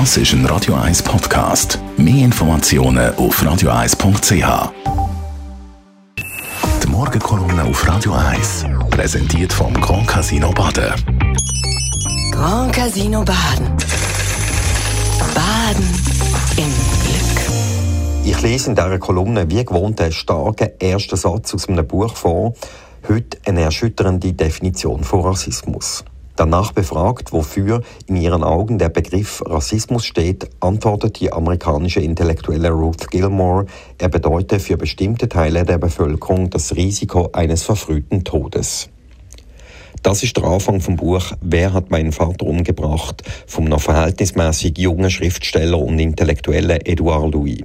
Das ist ein Radio 1 Podcast. Mehr Informationen auf radio1.ch. Die Morgenkolumne auf Radio 1 präsentiert vom Grand Casino Baden. Grand Casino Baden. Baden im Glück. Ich lese in dieser Kolumne wie gewohnt einen starken ersten Satz aus einem Buch vor. Heute eine erschütternde Definition von Rassismus. Danach befragt, wofür in ihren Augen der Begriff Rassismus steht, antwortet die amerikanische Intellektuelle Ruth Gilmore, er bedeute für bestimmte Teile der Bevölkerung das Risiko eines verfrühten Todes. Das ist der Anfang vom Buch Wer hat meinen Vater umgebracht vom noch verhältnismäßig jungen Schriftsteller und Intellektuellen Edouard Louis.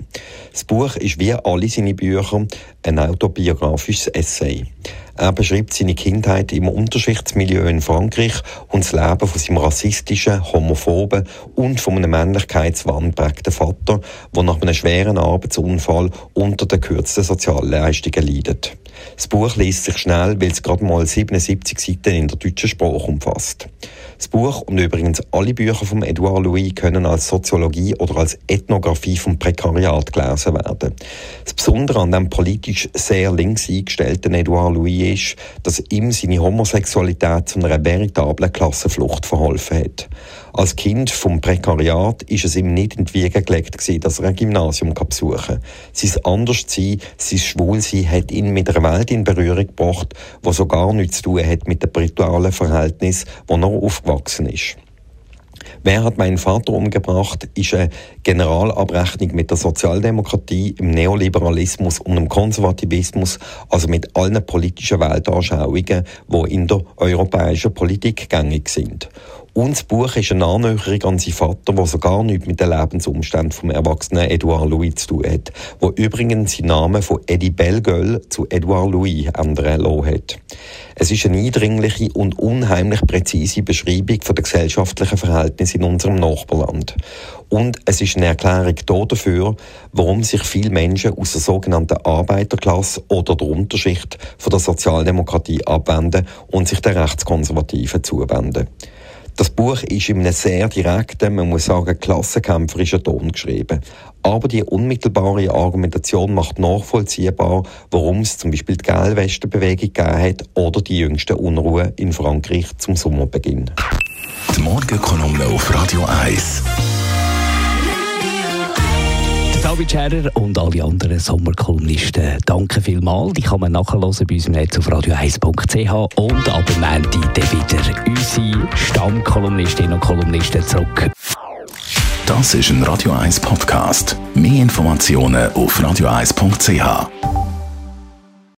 Das Buch ist wie alle seine Bücher ein autobiografisches Essay. Er beschreibt seine Kindheit im Unterschichtsmilieu in Frankreich und das Leben von seinem rassistischen, homophoben und von einem Männlichkeitswahn prägten Vater, der nach einem schweren Arbeitsunfall unter den gekürzten Sozialleistungen leidet. Das Buch liest sich schnell, weil es gerade mal 77 Seiten in der deutschen Sprache umfasst. Das Buch und übrigens alle Bücher von Edouard Louis können als Soziologie oder als Ethnographie vom Prekariat gelesen werden. Das Besondere an dem politisch sehr links eingestellten Edouard Louis ist, dass ihm seine Homosexualität zu einer veritablen Klassenflucht verholfen hat. Als Kind vom Prekariat ist es ihm nicht in die Wiege gelegt dass er ein Gymnasium besuchen kann. Sein Anderssein, sein Schwulsein hat ihn mit einer Welt in Berührung gebracht, die so gar nichts zu tun hat mit dem brutalen Verhältnis, wo er aufgewachsen ist. Wer hat meinen Vater umgebracht, ist eine Generalabrechnung mit der Sozialdemokratie, im Neoliberalismus und dem Konservativismus, also mit allen politischen Weltanschauungen, die in der europäischen Politik gängig sind. Und das Buch ist eine Annäherung an seinen Vater, der sogar nichts mit den Lebensumständen vom erwachsenen Edouard Louis zu tun hat, wo übrigens seinen Namen von Eddie Bellegueule zu Edouard Louis ändern lassen hat. Es ist eine eindringliche und unheimlich präzise Beschreibung von der gesellschaftlichen Verhältnisse in unserem Nachbarland. Und es ist eine Erklärung dafür, warum sich viele Menschen aus der sogenannten Arbeiterklasse oder der Unterschicht von der Sozialdemokratie abwenden und sich der Rechtskonservativen zuwenden. Das Buch ist in einem sehr direkten, man muss sagen, klassenkämpferischen Ton geschrieben. Aber die unmittelbare Argumentation macht nachvollziehbar, warum es zum Beispiel die Gelbwestenbewegung gegeben hat oder die jüngsten Unruhen in Frankreich zum Sommerbeginn. Die Morgenkolumne auf Radio 1. David Scherer und alle anderen Sommerkolumnisten, danke vielmals. Die kann man nachhören bei uns im Netz auf radio1.ch und ab Montag dann wieder unsere Stammkolumnistinnen und Kolumnisten zurück. Das ist ein Radio 1 Podcast. Mehr Informationen auf radio1.ch.